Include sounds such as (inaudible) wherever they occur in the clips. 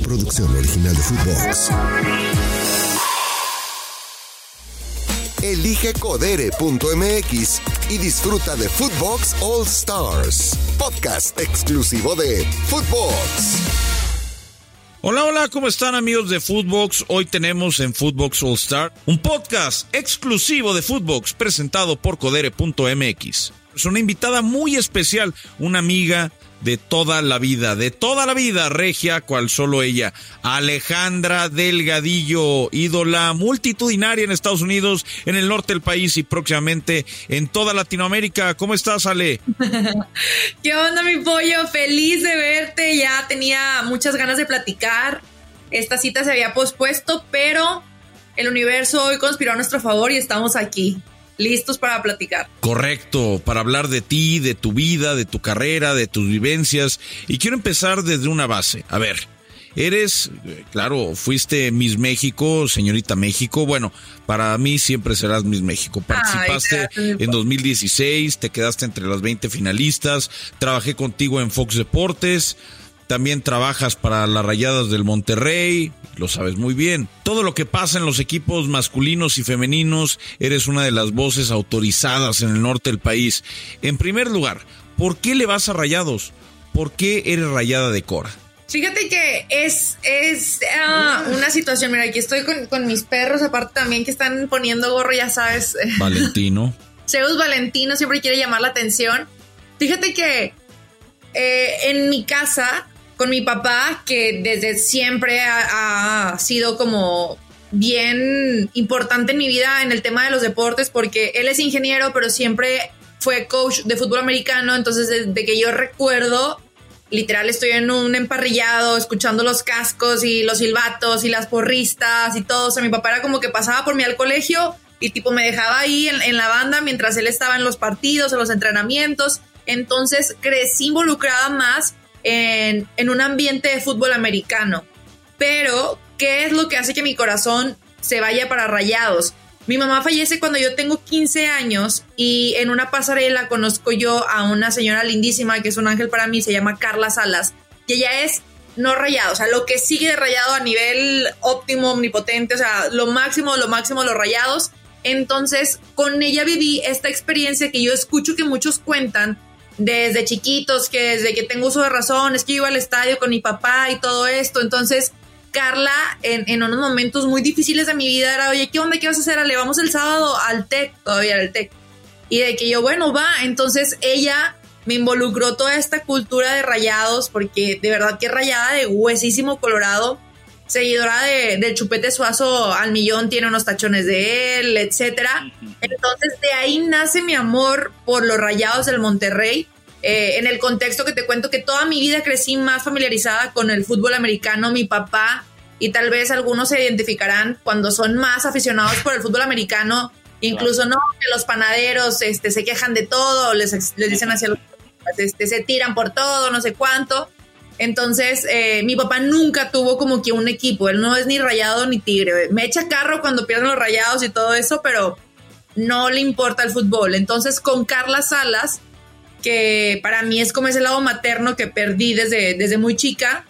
producción original de Footbox. Elige codere.mx y disfruta de Footbox All Stars, podcast exclusivo de Footbox. Hola, hola, ¿cómo están amigos de Footbox? Hoy tenemos en Footbox All Star un podcast exclusivo de Footbox presentado por codere.mx. Es una invitada muy especial, una amiga de toda la vida, de toda la vida regia, cual solo ella. Alejandra Delgadillo, ídola multitudinaria en Estados Unidos, en el norte del país y próximamente en toda Latinoamérica. ¿Cómo estás, Ale? (laughs) ¿Qué onda, mi pollo? Feliz de verte. Ya tenía muchas ganas de platicar. Esta cita se había pospuesto, pero el universo hoy conspiró a nuestro favor y estamos aquí listos para platicar. Correcto, para hablar de ti, de tu vida, de tu carrera, de tus vivencias. Y quiero empezar desde una base. A ver, eres, claro, fuiste Miss México, señorita México. Bueno, para mí siempre serás Miss México. Participaste en 2016, te quedaste entre las 20 finalistas, trabajé contigo en Fox Deportes. También trabajas para las Rayadas del Monterrey, lo sabes muy bien. Todo lo que pasa en los equipos masculinos y femeninos, eres una de las voces autorizadas en el norte del país. En primer lugar, ¿por qué le vas a Rayados? ¿Por qué eres rayada de Cora? Fíjate que es, es ah, una situación, mira, aquí estoy con, mis perros, aparte también que están poniendo gorro, ya sabes. (laughs) Valentino. Zeus Valentino siempre quiere llamar la atención. Fíjate que eh, en mi casa con mi papá, que desde siempre ha, sido como bien importante en mi vida en el tema de los deportes, porque él es ingeniero, pero siempre fue coach de fútbol americano, entonces desde que yo recuerdo, literal estoy en un emparrillado, escuchando los cascos y los silbatos y las porristas y todo, o sea, mi papá era como que pasaba por mí al colegio y tipo me dejaba ahí en, en la banda mientras él estaba en los partidos, en los entrenamientos, entonces crecí involucrada más en, un ambiente de fútbol americano. Pero, ¿qué es lo que hace que mi corazón se vaya para rayados? Mi mamá fallece cuando yo tengo 15 años y en una pasarela conozco yo a una señora lindísima que es un ángel para mí, se llama Carla Salas, y ella es no rayado, o sea, lo que sigue de rayado a nivel óptimo, omnipotente, o sea, lo máximo, lo máximo, los rayados. Entonces, con ella viví esta experiencia que yo escucho que muchos cuentan desde chiquitos, que desde que tengo uso de razón, es que iba al estadio con mi papá y todo esto. Entonces, Carla, en, en unos momentos muy difíciles de mi vida, era, oye, ¿qué onda? ¿Qué vas a hacer? Le vamos el sábado al TEC, todavía al TEC. Y de que yo, bueno, va. Entonces, ella me involucró toda esta cultura de rayados, porque de verdad que rayada de huesísimo colorado seguidora de, del Chupete Suazo al millón, tiene unos tachones de él, etcétera. Entonces de ahí nace mi amor por los Rayados del Monterrey. Eh, en el contexto que te cuento que toda mi vida crecí más familiarizada con el fútbol americano, mi papá y tal vez algunos se identificarán cuando son más aficionados por el fútbol americano, incluso no que los panaderos este, se quejan de todo, les, les dicen hacia los este, se tiran por todo, no sé cuánto. Entonces, eh, mi papá nunca tuvo como que un equipo. Él no es ni rayado ni tigre. Me echa carro cuando pierden los rayados y todo eso, pero no le importa el fútbol. Entonces, con Carla Salas, que para mí es como ese lado materno que perdí desde, desde muy chica,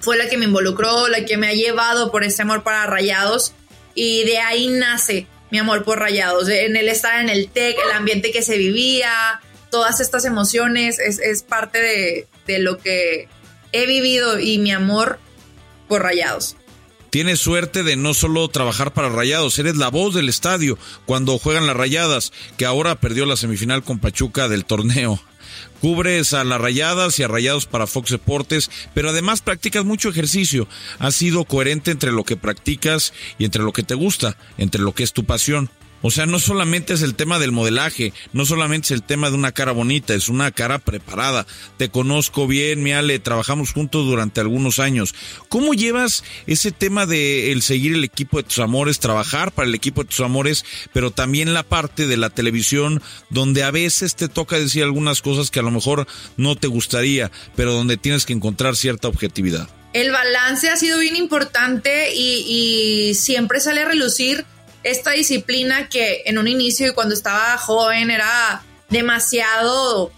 fue la que me involucró, la que me ha llevado por ese amor para rayados. Y de ahí nace mi amor por rayados. En el estar en el TEC, el ambiente que se vivía, todas estas emociones, es, es parte de, de lo que he vivido y mi amor por Rayados. Tienes suerte de no solo trabajar para Rayados, eres la voz del estadio cuando juegan las Rayadas, que ahora perdió la semifinal con Pachuca del torneo. Cubres a las Rayadas y a Rayados para Fox Deportes, pero además practicas mucho ejercicio. Has sido coherente entre lo que practicas y entre lo que te gusta, entre lo que es tu pasión. O sea, no solamente es el tema del modelaje, no solamente es el tema de una cara bonita, es una cara preparada. Te conozco bien, mi Ale, trabajamos juntos durante algunos años. ¿Cómo llevas ese tema de el seguir el equipo de tus amores, trabajar para el equipo de tus amores, pero también la parte de la televisión donde a veces te toca decir algunas cosas que a lo mejor no te gustaría, pero donde tienes que encontrar cierta objetividad? El balance ha sido bien importante y siempre sale a relucir esta disciplina que en un inicio y cuando estaba joven era demasiado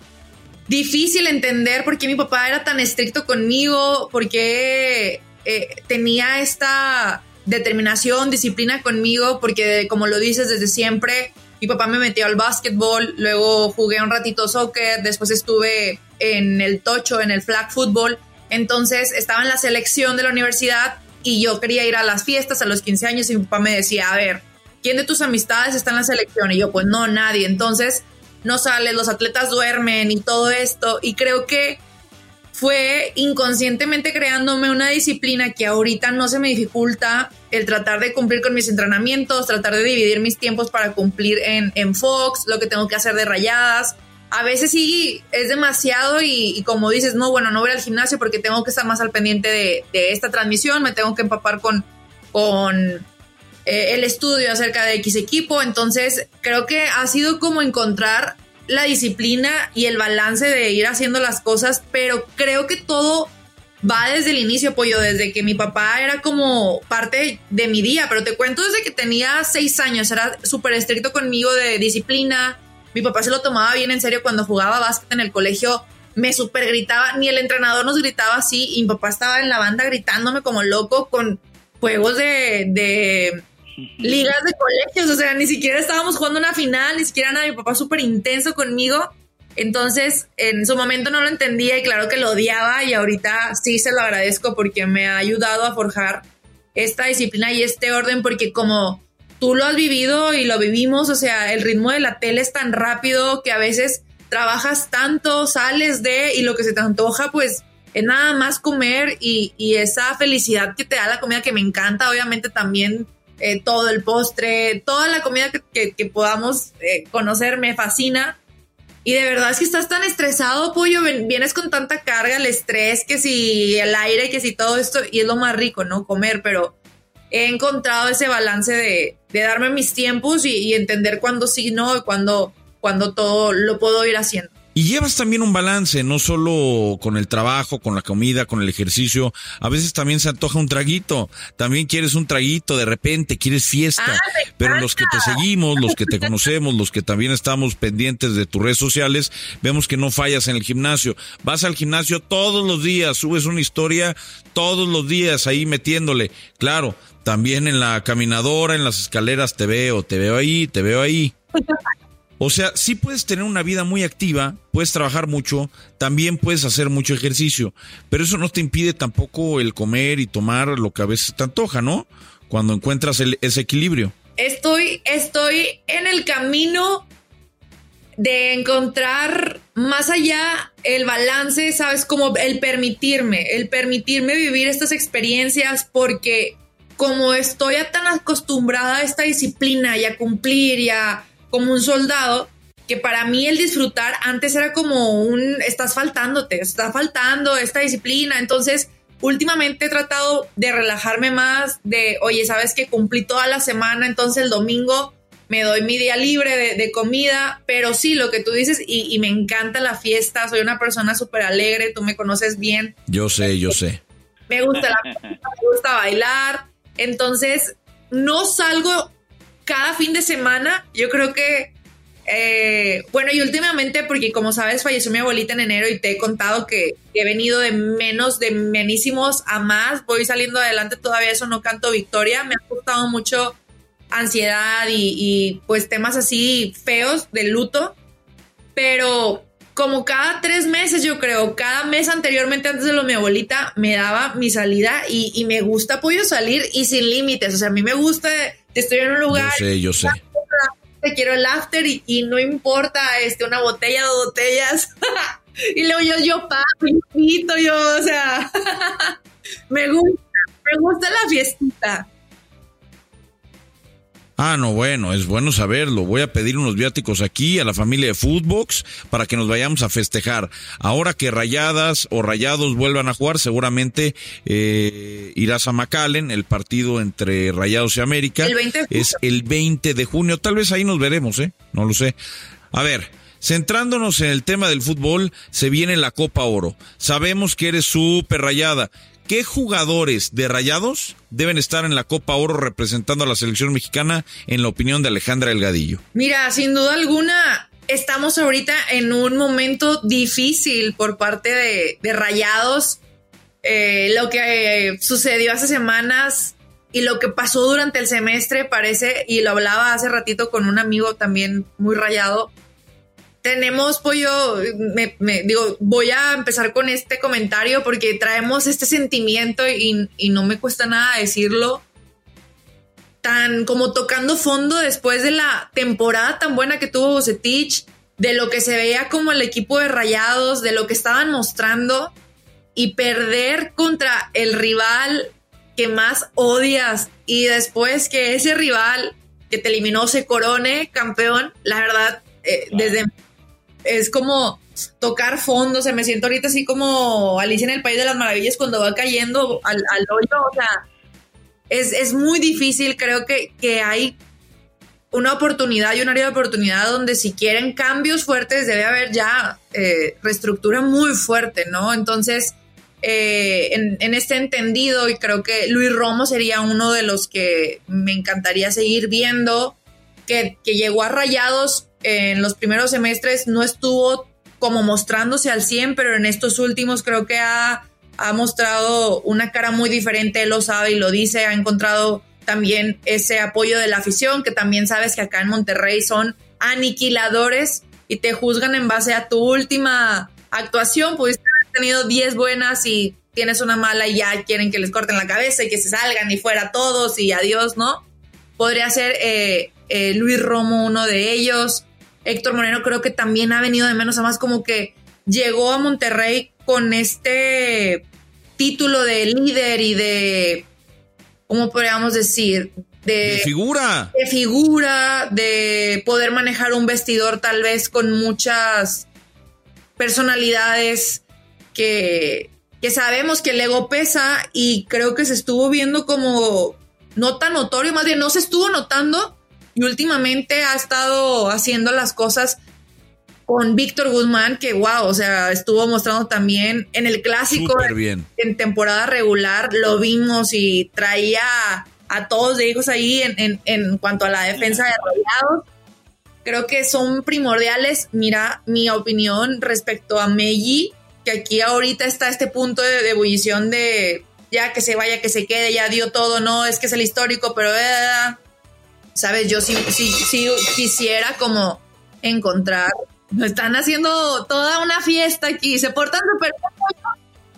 difícil entender por qué mi papá era tan estricto conmigo, por qué eh, tenía esta determinación, disciplina conmigo, porque como lo dices desde siempre, mi papá me metió al básquetbol, luego jugué un ratito soccer, después estuve en el tocho, en el flag football, entonces estaba en la selección de la universidad y yo quería ir a las fiestas a los 15 años y mi papá me decía, a ver, ¿quién de tus amistades está en la selección? Y yo, pues no, nadie. Entonces, no sales, los atletas duermen y todo esto. Y creo que fue inconscientemente creándome una disciplina que ahorita no se me dificulta el tratar de cumplir con mis entrenamientos, tratar de dividir mis tiempos para cumplir en, en Fox, lo que tengo que hacer de rayadas. A veces sí es demasiado y, como dices, no, bueno, no voy al gimnasio porque tengo que estar más al pendiente de, de esta transmisión, me tengo que empapar con, con eh, el estudio acerca de X equipo. Entonces, creo que ha sido como encontrar la disciplina y el balance de ir haciendo las cosas, pero creo que todo va desde el inicio, pollo, desde que mi papá era como parte de mi día, pero te cuento desde que tenía seis años, era súper estricto conmigo de disciplina, mi papá se lo tomaba bien en serio cuando jugaba básquet en el colegio, me súper gritaba, ni el entrenador nos gritaba así, y mi papá estaba en la banda gritándome como loco con juegos de ligas de colegios, o sea, ni siquiera estábamos jugando una final, ni siquiera nada, mi papá súper intenso conmigo. Entonces, en su momento no lo entendía y claro que lo odiaba y ahorita sí se lo agradezco porque me ha ayudado a forjar esta disciplina y este orden porque como tú lo has vivido y lo vivimos, o sea, el ritmo de la tele es tan rápido que a veces trabajas tanto, sales de y lo que se te antoja, pues es nada más comer y, y esa felicidad que te da la comida que me encanta, obviamente también eh, todo el postre, toda la comida que, podamos eh, conocer me fascina. Y de verdad es que estás tan estresado, pollo, vienes con tanta carga, el estrés, que si el aire, que si todo esto, y es lo más rico, ¿no? Comer, pero he encontrado ese balance de, darme mis tiempos y, entender cuándo sí, no, y cuándo, cuando todo lo puedo ir haciendo. Y llevas también un balance, no solo con el trabajo, con la comida, con el ejercicio. A veces también se antoja un traguito. También quieres un traguito, de repente quieres fiesta. Ah, Pero los que te seguimos, los que te (laughs) conocemos, los que también estamos pendientes de tus redes sociales, vemos que no fallas en el gimnasio. Vas al gimnasio todos los días, subes una historia todos los días ahí metiéndole. Claro, también en la caminadora, en las escaleras te veo, te veo ahí, te veo ahí. O sea, sí puedes tener una vida muy activa, puedes trabajar mucho, también puedes hacer mucho ejercicio, pero eso no te impide tampoco el comer y tomar lo que a veces te antoja, ¿no? Cuando encuentras ese equilibrio. Estoy, estoy en el camino de encontrar más allá el balance, sabes, como el permitirme, el permitirme vivir estas experiencias porque como estoy tan acostumbrada a esta disciplina y a cumplir y a como un soldado, que para mí el disfrutar antes era como un, estás faltándote, está faltando esta disciplina, entonces últimamente he tratado de relajarme más, de, oye, sabes que cumplí toda la semana, entonces el domingo me doy mi día libre de, comida, pero sí, lo que tú dices, y, me encanta la fiesta, soy una persona súper alegre, tú me conoces bien. Yo sé, yo sé. Me gusta la (laughs) fiesta, me gusta bailar, entonces no salgo cada fin de semana, yo creo que, eh, bueno, y últimamente, porque como sabes, falleció mi abuelita en enero y te he contado que he venido de menos, de menísimos a más, voy saliendo adelante todavía, eso no canto victoria, me ha costado mucho ansiedad y, pues temas así feos de luto, pero como cada tres meses, yo creo, cada mes anteriormente antes de lo mi abuelita, me daba mi salida y, me gusta apoyo salir y sin límites. O sea, a mí me gusta estoy en un lugar. Yo sé, yo sé. Te quiero el after y, no importa este, una botella, dos botellas. (laughs) y luego yo, yo pago, yo yo, o sea, (laughs) me gusta, me gusta la fiestita. Ah, no, bueno, es bueno saberlo. Voy a pedir unos viáticos aquí a la familia de Footbox para que nos vayamos a festejar. Ahora que Rayadas o Rayados vuelvan a jugar, seguramente eh, irás a McAllen, el partido entre Rayados y América. El 20 es el 20 de junio. Tal vez ahí nos veremos, ¿eh? No lo sé. A ver, centrándonos en el tema del fútbol, se viene la Copa Oro. Sabemos que eres súper rayada. ¿Qué jugadores de Rayados deben estar en la Copa Oro representando a la selección mexicana en la opinión de Alejandra Elgadillo? Mira, sin duda alguna, estamos ahorita en un momento difícil por parte de, Rayados. eh, lo que sucedió hace semanas y lo que pasó durante el semestre parece, y lo hablaba hace ratito con un amigo también muy rayado, tenemos pollo, me, digo, voy a empezar con este comentario porque traemos este sentimiento y, y, no me cuesta nada decirlo, tan como tocando fondo después de la temporada tan buena que tuvo Bocetich, de lo que se veía como el equipo de Rayados, de lo que estaban mostrando y perder contra el rival que más odias y después que ese rival que te eliminó se corone campeón, la verdad, eh, desde es como tocar fondo, se me siento ahorita así como Alicia en el País de las Maravillas cuando va cayendo al, hoyo, o sea, es, es, muy difícil, creo que, que hay una oportunidad y un área de oportunidad donde si quieren cambios fuertes debe haber ya eh, reestructura muy fuerte, ¿no? Entonces, eh, en, este entendido y creo que Luis Romo sería uno de los que me encantaría seguir viendo, que, llegó a Rayados en los primeros semestres, no estuvo como mostrándose al 100, pero en estos últimos creo que ha, ha mostrado una cara muy diferente, él lo sabe y lo dice, ha encontrado también ese apoyo de la afición, que también sabes que acá en Monterrey son aniquiladores y te juzgan en base a tu última actuación, pudiste tenido 10 buenas y tienes una mala y ya quieren que les corten la cabeza y que se salgan y fuera todos y adiós, ¿no? Podría ser eh, eh, Luis Romo uno de ellos. Héctor Moreno creo que también ha venido de menos a más como que llegó a Monterrey con este título de líder y de, ¿cómo podríamos decir? De, figura. De figura, de poder manejar un vestidor tal vez con muchas personalidades que, sabemos que el ego pesa y creo que se estuvo viendo como no tan notorio, más bien no se estuvo notando y últimamente ha estado haciendo las cosas con Víctor Guzmán, que wow, o sea, estuvo mostrando también en el clásico En, temporada regular, lo vimos y traía a todos de hijos ahí en, en, cuanto a la defensa de Rayados. Creo que son primordiales. Mira, mi opinión respecto a Meji que aquí ahorita está este punto de, ebullición de ya que se vaya, que se quede, ya dio todo, no, es que es el histórico, pero, eh, ¿sabes? Yo sí, sí, sí quisiera como encontrar, están haciendo toda una fiesta aquí, se portan súper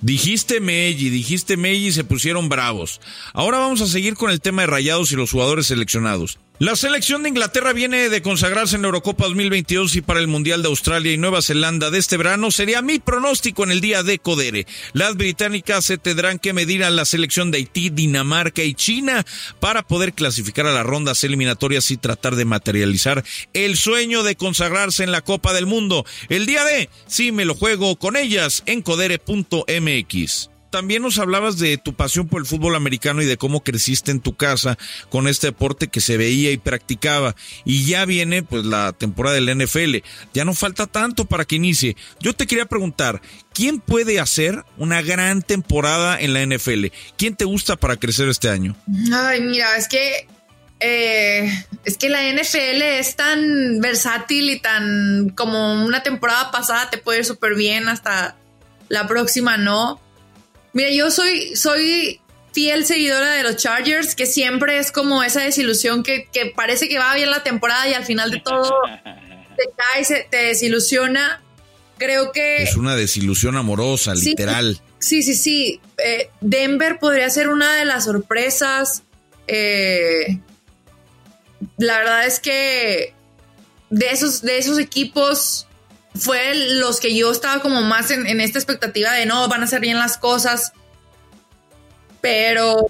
Dijiste Meji, dijiste Meji se pusieron bravos. Ahora vamos a seguir con el tema de rayados y los jugadores seleccionados. La selección de Inglaterra viene de consagrarse en la Eurocopa 2022 y para el Mundial de Australia y Nueva Zelanda de este verano sería mi pronóstico en el día de Codere. Las británicas se tendrán que medir a la selección de Haití, Dinamarca y China para poder clasificar a las rondas eliminatorias y tratar de materializar el sueño de consagrarse en la Copa del Mundo. El día de, sí me lo juego con ellas en codere.mx también nos hablabas de tu pasión por el fútbol americano y de cómo creciste en tu casa con este deporte que se veía y practicaba. Y ya viene pues la temporada del NFL. Ya no falta tanto para que inicie. Yo te quería preguntar, ¿quién puede hacer una gran temporada en la NFL? ¿Quién te gusta para crecer este año? Ay, mira, es que eh, es que la NFL es tan versátil y tan como una temporada pasada te puede ir súper bien hasta la próxima no. Mira, yo soy, soy fiel seguidora de los Chargers, que siempre es como esa desilusión que, parece que va bien la temporada y al final de todo te (laughs) cae, te desilusiona. Creo que... Es una desilusión amorosa, literal. Sí, sí, sí. Eh, Denver podría ser una de las sorpresas. Eh, la verdad es que de esos, de esos equipos fue los que yo estaba como más en, esta expectativa de no, van a ser bien las cosas, pero...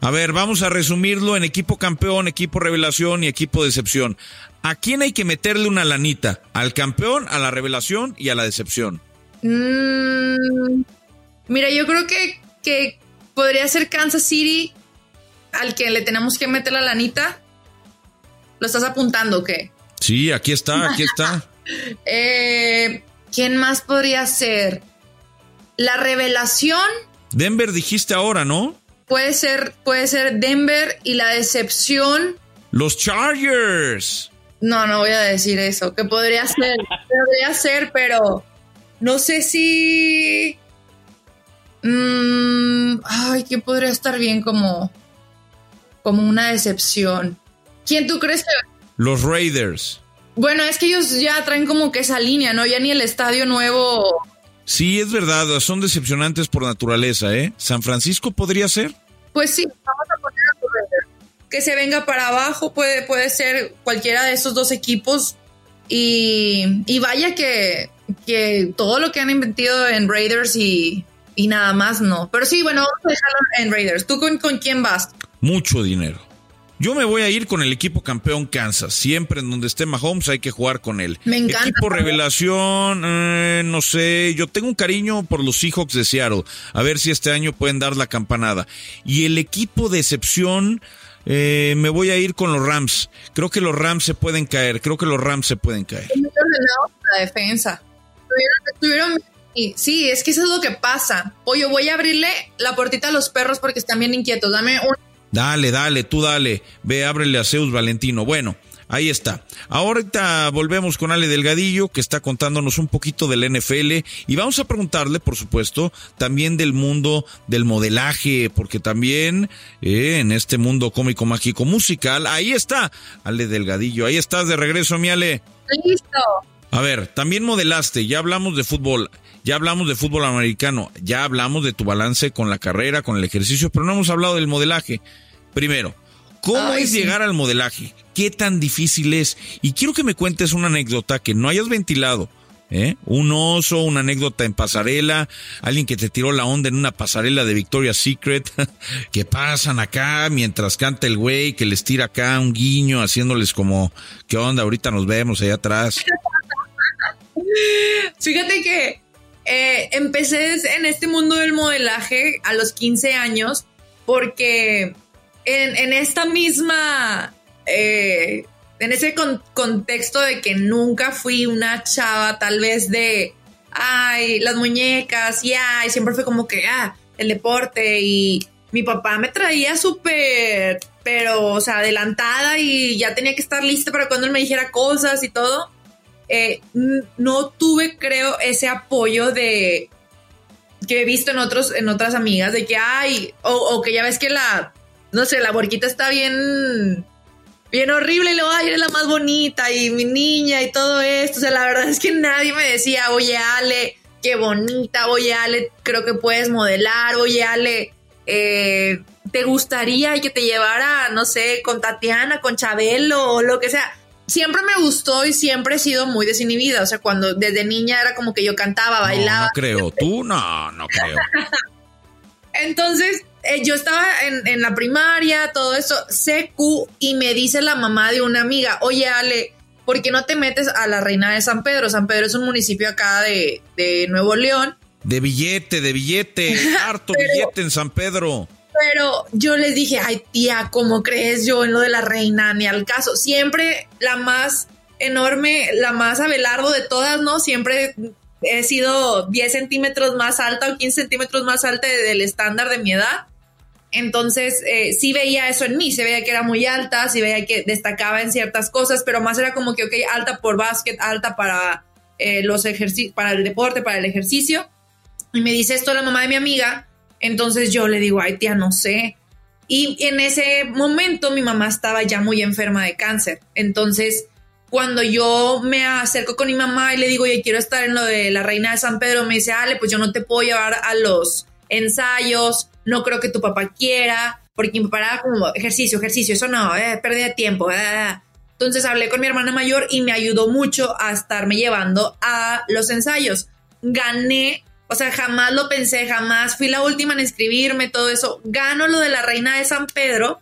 A ver, vamos a resumirlo en equipo campeón, equipo revelación y equipo decepción. ¿A quién hay que meterle una lanita? ¿Al campeón, a la revelación y a la decepción? Mm, mira, yo creo que, que podría ser Kansas City al que le tenemos que meter la lanita. ¿Lo estás apuntando o qué? Sí, aquí está, aquí está. (laughs) Eh, ¿Quién más podría ser? La revelación. Denver dijiste ahora, ¿no? Puede ser, puede ser Denver y la decepción. Los Chargers. No, no voy a decir eso. Que podría ser, podría ser, pero no sé si. Mm, ay, ¿quién podría estar bien como, como una decepción? ¿Quién tú crees que.? Los Raiders. Bueno, es que ellos ya traen como que esa línea, ¿no? Ya ni el estadio nuevo. Sí, es verdad, son decepcionantes por naturaleza, ¿eh? ¿San Francisco podría ser? Pues sí, vamos a poner a Raiders. Que se venga para abajo, puede, puede ser cualquiera de esos dos equipos. Y, y vaya que, que todo lo que han inventado en Raiders y, y nada más no. Pero sí, bueno, vamos a dejarlo en Raiders. ¿Tú con, con quién vas? Mucho dinero. Yo me voy a ir con el equipo campeón Kansas. Siempre en donde esté Mahomes hay que jugar con él. Me encanta. Equipo revelación, eh, no sé. Yo tengo un cariño por los Seahawks de Seattle. A ver si este año pueden dar la campanada. Y el equipo de excepción, eh, me voy a ir con los Rams. Creo que los Rams se pueden caer. Creo que los Rams se pueden caer. La defensa. Estuvieron, sí, es que eso es lo que pasa. Oye, voy a abrirle la puertita a los perros porque están bien inquietos. Dame un Dale, dale, tú dale. Ve, ábrele a Zeus Valentino. Bueno, ahí está. Ahorita volvemos con Ale Delgadillo, que está contándonos un poquito del NFL. Y vamos a preguntarle, por supuesto, también del mundo del modelaje, porque también eh, en este mundo cómico, mágico, musical, ahí está Ale Delgadillo. Ahí estás de regreso, mi Ale. Listo. A ver, también modelaste, ya hablamos de fútbol. Ya hablamos de fútbol americano, ya hablamos de tu balance con la carrera, con el ejercicio, pero no hemos hablado del modelaje. Primero, ¿cómo Ay, es sí. llegar al modelaje? ¿Qué tan difícil es? Y quiero que me cuentes una anécdota que no hayas ventilado. ¿eh? Un oso, una anécdota en pasarela, alguien que te tiró la onda en una pasarela de Victoria's Secret, (laughs) que pasan acá mientras canta el güey, que les tira acá un guiño, haciéndoles como, ¿qué onda? Ahorita nos vemos allá atrás. (laughs) Fíjate que eh, empecé en este mundo del modelaje a los 15 años porque en, en esta misma, eh, en ese con- contexto de que nunca fui una chava tal vez de, ay, las muñecas, y ay, siempre fue como que, ah, el deporte y mi papá me traía súper, pero, o sea, adelantada y ya tenía que estar lista para cuando él me dijera cosas y todo eh, no tuve, creo, ese apoyo de que he visto en otros, en otras amigas, de que ay, o, o que ya ves que la, no sé, la borquita está bien, bien horrible, y luego ay, eres la más bonita, y mi niña, y todo esto. O sea, la verdad es que nadie me decía, oye, Ale, qué bonita, oye, Ale, creo que puedes modelar, oye, Ale, eh, ¿te gustaría que te llevara, no sé, con Tatiana, con Chabelo, o lo que sea? Siempre me gustó y siempre he sido muy desinhibida. O sea, cuando desde niña era como que yo cantaba, No, bailaba. no creo. ¿Tú? No, no creo. (laughs) Entonces, eh, yo estaba en, en la primaria, todo eso, CQ, y me dice la mamá de una amiga, oye, Ale, ¿por qué no te metes a la Reina de San Pedro? San Pedro es un municipio acá de, de Nuevo León. De billete, de billete. (laughs) Harto Pero- billete en San Pedro. Pero yo les dije, ay tía, ¿cómo crees yo en lo de la reina? Ni al caso. Siempre la más enorme, la más abelardo de todas, ¿no? Siempre he sido 10 centímetros más alta o 15 centímetros más alta de- del estándar de mi edad. Entonces, eh, sí veía eso en mí, se veía que era muy alta, sí veía que destacaba en ciertas cosas, pero más era como que, ok, alta por básquet, alta para eh, los para el deporte, para el ejercicio. Y me dice esto la mamá de mi amiga, entonces yo le digo, ay tía, no sé. Y en ese momento mi mamá estaba ya muy enferma de cáncer. Entonces, cuando yo me acerco con mi mamá y le digo, oye, quiero estar en lo de la reina de San Pedro, me dice, Ale, pues yo no te puedo llevar a los ensayos, no creo que tu papá quiera, porque mi papá como ejercicio, ejercicio, eso no, eh, pérdida de tiempo. eh". Entonces hablé con mi hermana mayor y me ayudó mucho a estarme llevando a los ensayos. Gané, o sea, jamás lo pensé, jamás fui la última en escribirme, todo eso. Gano lo de la reina de San Pedro,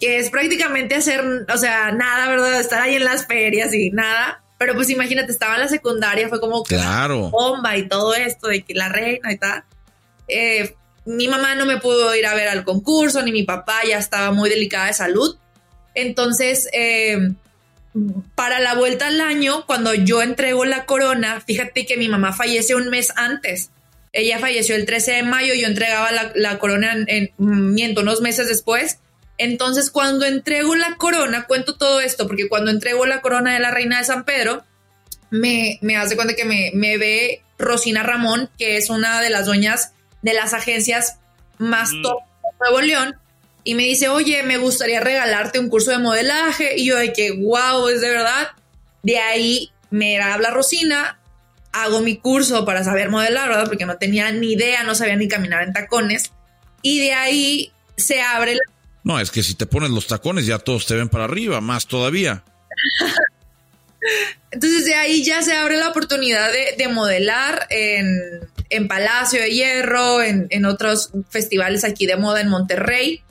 que es prácticamente hacer, o sea, nada, ¿verdad? Estar ahí en las ferias y nada. Pero pues imagínate, estaba en la secundaria, fue como Claro. bomba y todo esto de que la reina y tal. Eh, mi mamá no me pudo ir a ver al concurso, ni mi papá ya estaba muy delicada de salud. Entonces, eh, para la vuelta al año, cuando yo entrego la corona, fíjate que mi mamá fallece un mes antes. Ella falleció el 13 de mayo, yo entregaba la, la corona en, en- miento, unos meses después. Entonces, cuando entrego la corona, cuento todo esto, porque cuando entrego la corona de la reina de San Pedro, me, me hace cuenta que me, me ve Rosina Ramón, que es una de las dueñas de las agencias más top de Nuevo León y me dice, oye, me gustaría regalarte un curso de modelaje. Y yo de que, wow, es de verdad. De ahí me habla Rosina, hago mi curso para saber modelar, ¿verdad? Porque no tenía ni idea, no sabía ni caminar en tacones. Y de ahí se abre la... No, es que si te pones los tacones ya todos te ven para arriba, más todavía. (laughs) Entonces de ahí ya se abre la oportunidad de, modelar en, Palacio de Hierro, en, en, otros festivales aquí de moda en Monterrey.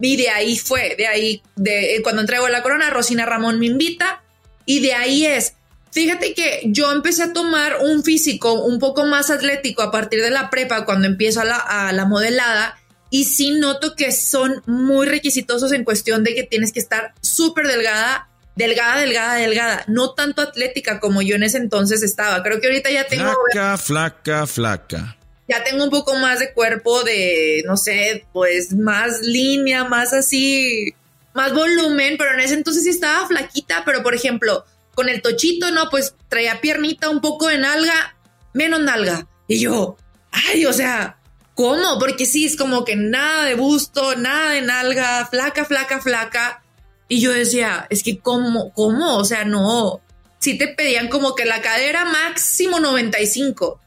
Y de ahí fue, de ahí, de cuando entrego la corona, Rosina Ramón me invita y de ahí es. Fíjate que yo empecé a tomar un físico un poco más atlético a partir de la prepa cuando empiezo a la, a la modelada y sí noto que son muy requisitosos en cuestión de que tienes que estar súper delgada, delgada, delgada, delgada, no tanto atlética como yo en ese entonces estaba. Creo que ahorita ya tengo... Flaca, flaca, flaca ya tengo un poco más de cuerpo de, no sé, pues más línea, más así, más volumen, pero en ese entonces sí estaba flaquita, pero por ejemplo, con el tochito, no, pues traía piernita, un poco de nalga, menos nalga. Y yo, ay, o sea, ¿cómo? Porque sí, es como que nada de busto, nada de nalga, flaca, flaca, flaca. Y yo decía, es que ¿cómo? ¿Cómo? O sea, no. Sí te pedían como que la cadera máximo 95.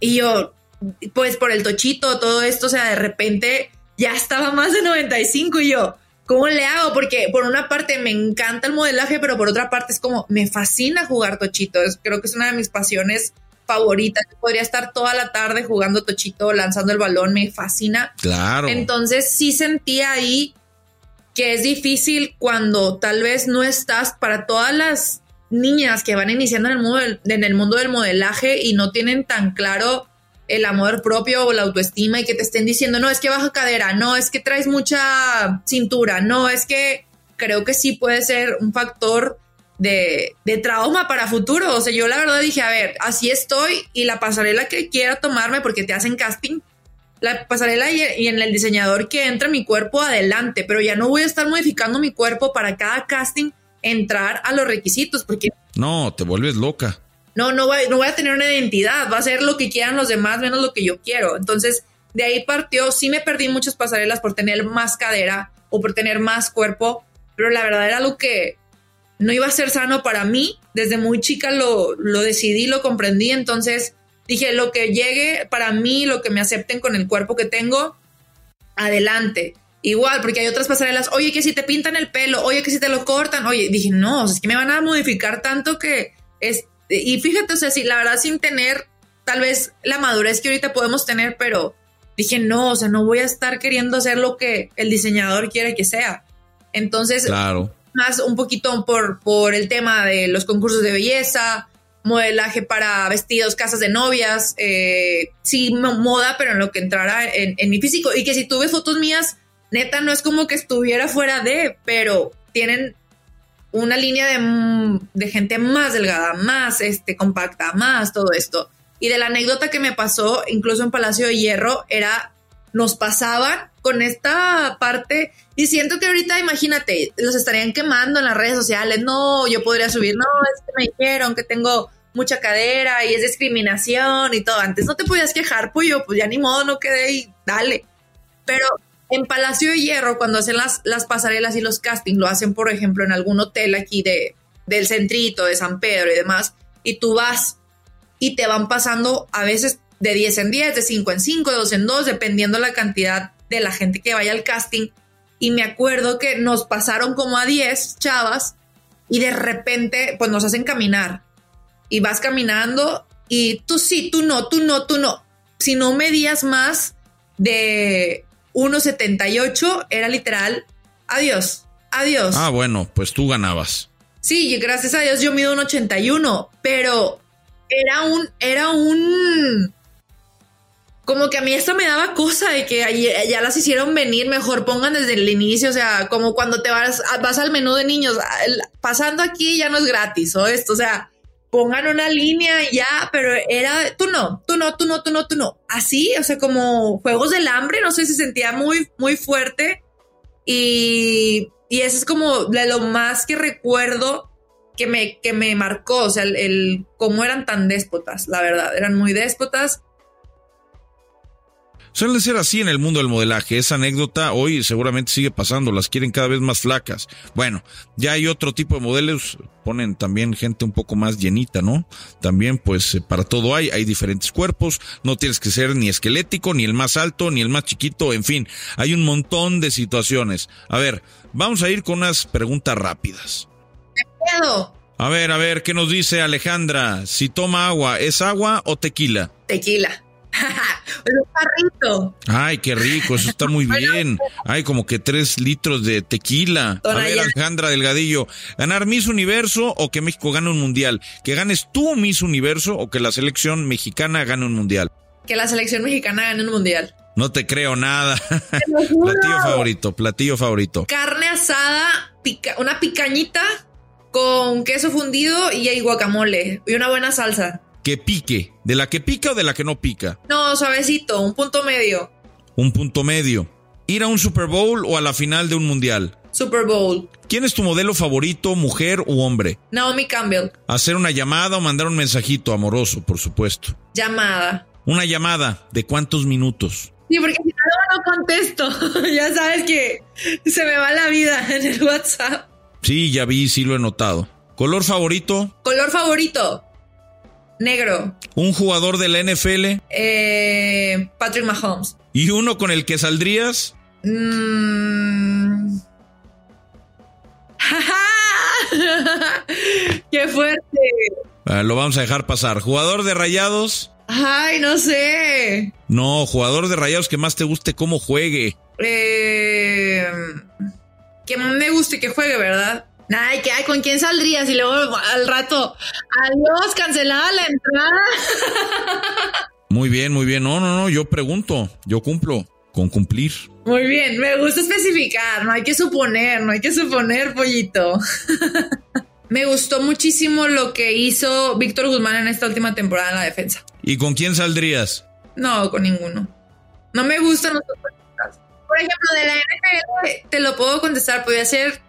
Y yo, pues por el tochito, todo esto, o sea, de repente ya estaba más de 95 y yo, ¿cómo le hago? Porque por una parte me encanta el modelaje, pero por otra parte es como, me fascina jugar tochito, creo que es una de mis pasiones favoritas, podría estar toda la tarde jugando tochito, lanzando el balón, me fascina. Claro. Entonces sí sentí ahí que es difícil cuando tal vez no estás para todas las niñas que van iniciando en el mundo en el mundo del modelaje y no tienen tan claro el amor propio o la autoestima y que te estén diciendo, no, es que baja cadera, no, es que traes mucha cintura, no, es que creo que sí puede ser un factor de, trauma para futuro. O sea, yo la verdad dije, a ver, así estoy y la pasarela que quiera tomarme porque te hacen casting, la pasarela y, y en el diseñador que entra mi cuerpo adelante, pero ya no voy a estar modificando mi cuerpo para cada casting entrar a los requisitos porque... No, te vuelves loca no, no voy, no voy a tener una identidad, va a ser lo que quieran los demás menos lo que yo quiero. Entonces, de ahí partió, sí me perdí muchas pasarelas por tener más cadera o por tener más cuerpo, pero la verdad era algo que no iba a ser sano para mí. Desde muy chica lo, lo decidí, lo comprendí, entonces dije, lo que llegue para mí, lo que me acepten con el cuerpo que tengo, adelante. Igual, porque hay otras pasarelas, oye, que si te pintan el pelo, oye, que si te lo cortan, oye, dije, no, es que me van a modificar tanto que es, y fíjate, o sea, sí, la verdad, sin tener tal vez la madurez que ahorita podemos tener, pero dije, no, o sea, no voy a estar queriendo hacer lo que el diseñador quiere que sea. Entonces, claro. más un poquito por, por el tema de los concursos de belleza, modelaje para vestidos, casas de novias, eh, sí, moda, pero en lo que entrara en, en mi físico. Y que si tuve fotos mías, neta, no es como que estuviera fuera de, pero tienen una línea de, gente más delgada, más este, compacta, más todo esto. Y de la anécdota que me pasó, incluso en Palacio de Hierro, era, nos pasaban con esta parte y siento que ahorita, imagínate, los estarían quemando en las redes sociales. No, yo podría subir, no, es que me dijeron que tengo mucha cadera y es discriminación y todo. Antes no te podías quejar, pues yo, pues ya ni modo, no quedé y dale. Pero en Palacio de Hierro, cuando hacen las, las pasarelas y los castings, lo hacen, por ejemplo, en algún hotel aquí de, del centrito, de San Pedro y demás, y tú vas y te van pasando a veces de 10 en 10, de 5 en 5, de 2 en 2, dependiendo la cantidad de la gente que vaya al casting. Y me acuerdo que nos pasaron como a 10 chavas y de repente pues nos hacen caminar. Y vas caminando y tú sí, tú no, tú no, tú no. Si no medías más de 1.78 era literal, adiós, adiós. Ah, bueno, pues tú ganabas. Sí, gracias a Dios yo mido un 81, pero era un, era un, como que a mí esto me daba cosa de que ya las hicieron venir, mejor pongan desde el inicio, o sea, como cuando te vas, vas al menú de niños, pasando aquí ya no es gratis o esto, o sea, pongan una línea ya, pero era tú no, tú no, tú no, tú no, tú no. Así, o sea, como juegos del hambre, no sé, se sentía muy, muy fuerte. Y, y eso es como de lo más que recuerdo que me, que me marcó, o sea, el, cómo eran tan déspotas, la verdad, eran muy déspotas. Suelen ser así en el mundo del modelaje. Esa anécdota hoy seguramente sigue pasando. Las quieren cada vez más flacas. Bueno, ya hay otro tipo de modelos. Ponen también gente un poco más llenita, ¿no? También, pues, eh, para todo hay. Hay diferentes cuerpos. No tienes que ser ni esquelético, ni el más alto, ni el más chiquito. En fin, hay un montón de situaciones. A ver, vamos a ir con unas preguntas rápidas. A ver, a ver, ¿qué nos dice Alejandra? Si toma agua, ¿es agua o tequila? Tequila. Un Ay, qué rico, eso está muy bien. Hay como que tres litros de tequila. A ver, Alejandra Delgadillo, ¿ganar Miss Universo o que México gane un mundial? ¿Que ganes tú Miss Universo o que la selección mexicana gane un mundial? Que la selección mexicana gane un mundial. No te creo nada. (laughs) platillo favorito, platillo favorito. Carne asada, una picañita con queso fundido y hay guacamole y una buena salsa que pique. ¿De la que pica o de la que no pica? No, suavecito, un punto medio. Un punto medio. ¿Ir a un Super Bowl o a la final de un mundial? Super Bowl. ¿Quién es tu modelo favorito, mujer u hombre? Naomi Campbell. Hacer una llamada o mandar un mensajito amoroso, por supuesto. Llamada. Una llamada. ¿De cuántos minutos? Sí, porque si no, no contesto. (laughs) ya sabes que se me va la vida en el WhatsApp. Sí, ya vi, sí lo he notado. ¿Color favorito? Color favorito. Negro. ¿Un jugador de la NFL? Eh, Patrick Mahomes. ¿Y uno con el que saldrías? Mm. (laughs) ¡Qué fuerte! Ah, lo vamos a dejar pasar. ¿Jugador de rayados? Ay, no sé. No, jugador de rayados que más te guste cómo juegue. Eh, que me guste que juegue, ¿verdad? Ay, ¿qué hay? ¿Con quién saldrías? Y luego al rato, adiós, cancelada la entrada. (laughs) Muy bien, muy bien. No, no, no, yo pregunto, yo cumplo con cumplir. Muy bien, me gusta especificar, no hay que suponer, no hay que suponer, pollito. (laughs) me gustó muchísimo lo que hizo Víctor Guzmán en esta última temporada en la defensa. ¿Y con quién saldrías? No, con ninguno. No me gustan los Por ejemplo, de la NFL te lo puedo contestar, podría ser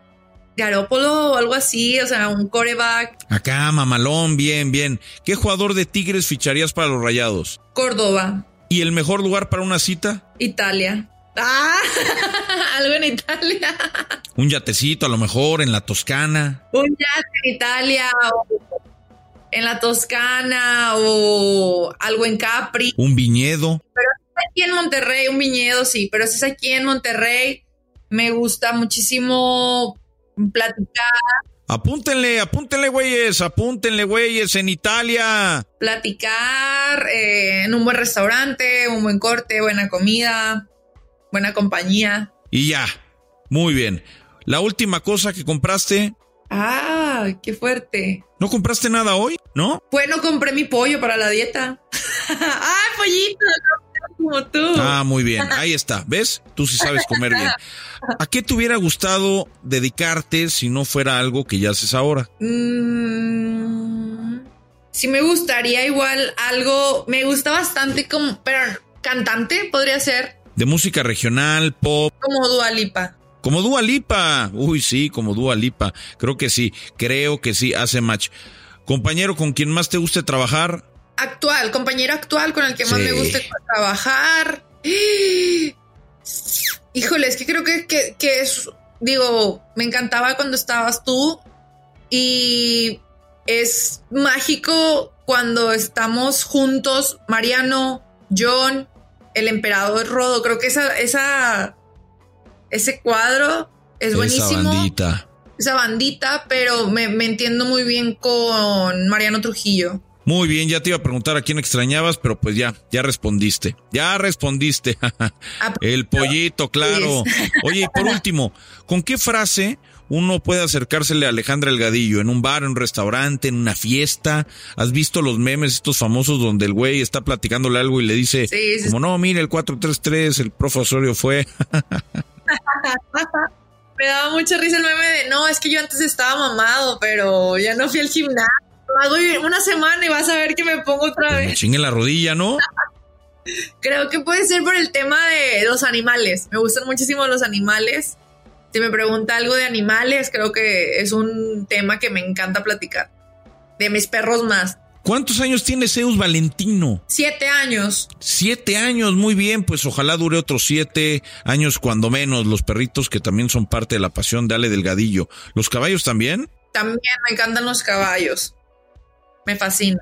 Garópolo o algo así, o sea, un coreback. Acá, mamalón, bien, bien. ¿Qué jugador de Tigres ficharías para los rayados? Córdoba. ¿Y el mejor lugar para una cita? Italia. Ah, (laughs) algo en Italia. Un yatecito, a lo mejor, en la Toscana. Un yate en Italia, o en la Toscana, o algo en Capri. Un viñedo. Pero es aquí en Monterrey, un viñedo, sí, pero si es aquí en Monterrey, me gusta muchísimo platicar. Apúntenle, apúntenle, güeyes, apúntenle, güeyes, en Italia. Platicar eh, en un buen restaurante, un buen corte, buena comida, buena compañía. Y ya, muy bien. La última cosa que compraste. Ah, qué fuerte. ¿No compraste nada hoy? ¿No? Bueno, compré mi pollo para la dieta. (laughs) ¡Ah, pollito! como tú. Ah, muy bien. Ahí está. ¿Ves? Tú sí sabes comer bien. (laughs) ¿A qué te hubiera gustado dedicarte si no fuera algo que ya haces ahora? Mm, sí me gustaría igual algo, me gusta bastante como, pero cantante podría ser. De música regional, pop. Como Dualipa. Como Dua Lipa. Uy, sí, como Dua Lipa. Creo que sí, creo que sí, hace match. Compañero, ¿con quien más te guste trabajar? actual, compañero actual con el que más me gusta trabajar. (gasps) Híjole, es que creo que, que, es, digo, me encantaba cuando estabas tú y es mágico cuando estamos juntos, Mariano, John, el emperador Rodo, creo que esa, esa, ese cuadro es buenísimo. Esa bandita. Esa bandita, pero me entiendo muy bien con Mariano Trujillo. Muy bien, ya te iba a preguntar a quién extrañabas, pero pues ya, ya respondiste. Ya respondiste. Ah, (laughs) El pollito, claro. Oye, y por último, ¿con qué frase uno puede acercársele a Alejandra Elgadillo? ¿En un bar, en un restaurante, en una fiesta? ¿Has visto los memes estos famosos donde el güey está platicándole algo y le dice, como no, mire, el 433, el profesorio fue? (laughs) Me daba mucha risa el meme de, no, es que yo antes estaba mamado, pero ya no fui al gimnasio hago una semana y vas a ver que me pongo otra pues vez. Me chingue la rodilla, ¿no? (laughs) Creo que puede ser por el tema de los animales. Me gustan muchísimo los animales. Si me pregunta algo de animales, creo que es un tema que me encanta platicar. De mis perros más. ¿Cuántos años tiene Zeus Valentino? Siete años. Siete años, muy bien, pues ojalá dure otros siete años cuando menos. Los perritos que también son parte de la pasión de Ale Delgadillo. ¿Los caballos también? También me encantan los caballos. Me fascina.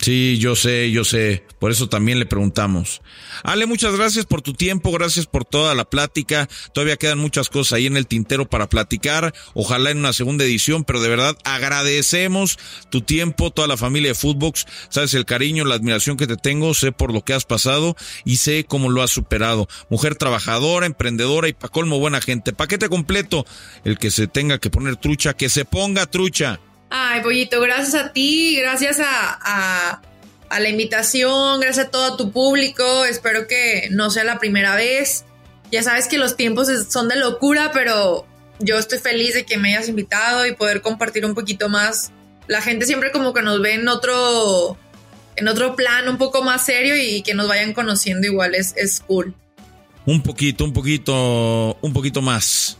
Sí, yo sé, yo sé. Por eso también le preguntamos. Ale, muchas gracias por tu tiempo, gracias por toda la plática. Todavía quedan muchas cosas ahí en el tintero para platicar. Ojalá en una segunda edición, pero de verdad agradecemos tu tiempo, toda la familia de Footbox. Sabes el cariño, la admiración que te tengo, sé por lo que has pasado y sé cómo lo has superado. Mujer trabajadora, emprendedora y pa' colmo buena gente. Paquete completo. El que se tenga que poner trucha, que se ponga trucha. Ay, Pollito, gracias a ti, gracias a, la invitación, gracias a todo tu público. Espero que no sea la primera vez. Ya sabes que los tiempos son de locura, pero yo estoy feliz de que me hayas invitado y poder compartir un poquito más. La gente siempre como que nos ve en otro, en otro plan un poco más serio y que nos vayan conociendo igual es, es cool. Un poquito, un poquito, un poquito más.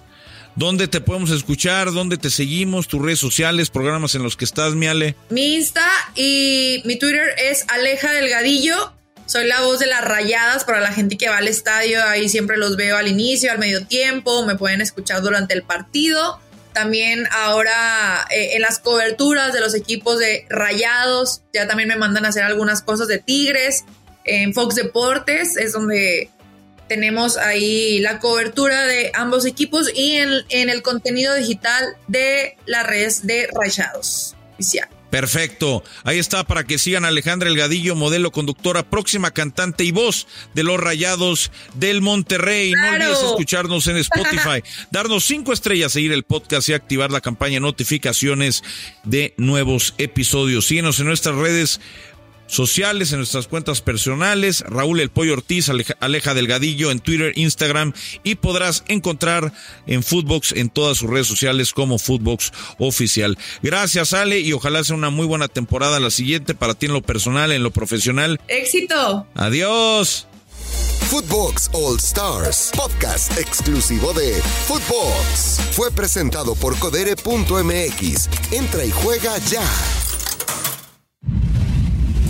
¿Dónde te podemos escuchar? ¿Dónde te seguimos? ¿Tus redes sociales? ¿Programas en los que estás, mi Ale? Mi Insta y mi Twitter es Aleja Delgadillo. Soy la voz de las rayadas para la gente que va al estadio. Ahí siempre los veo al inicio, al medio tiempo. Me pueden escuchar durante el partido. También ahora eh, en las coberturas de los equipos de rayados. Ya también me mandan a hacer algunas cosas de Tigres. En Fox Deportes es donde tenemos ahí la cobertura de ambos equipos y en, el contenido digital de la red de Rayados oficial. Perfecto. Ahí está para que sigan Alejandra Elgadillo, modelo, conductora, próxima cantante y voz de los Rayados del Monterrey. No olvides escucharnos en Spotify, (laughs) darnos cinco estrellas, seguir el podcast y activar la campaña de notificaciones de nuevos episodios. Síguenos en nuestras redes sociales, en nuestras cuentas personales, Raúl El Pollo Ortiz, Aleja, Delgadillo en Twitter, Instagram y podrás encontrar en Footbox en todas sus redes sociales como Footbox Oficial. Gracias Ale y ojalá sea una muy buena temporada la siguiente para ti en lo personal, en lo profesional. Éxito. Adiós. Footbox All Stars, podcast exclusivo de Footbox. Fue presentado por codere.mx. Entra y juega ya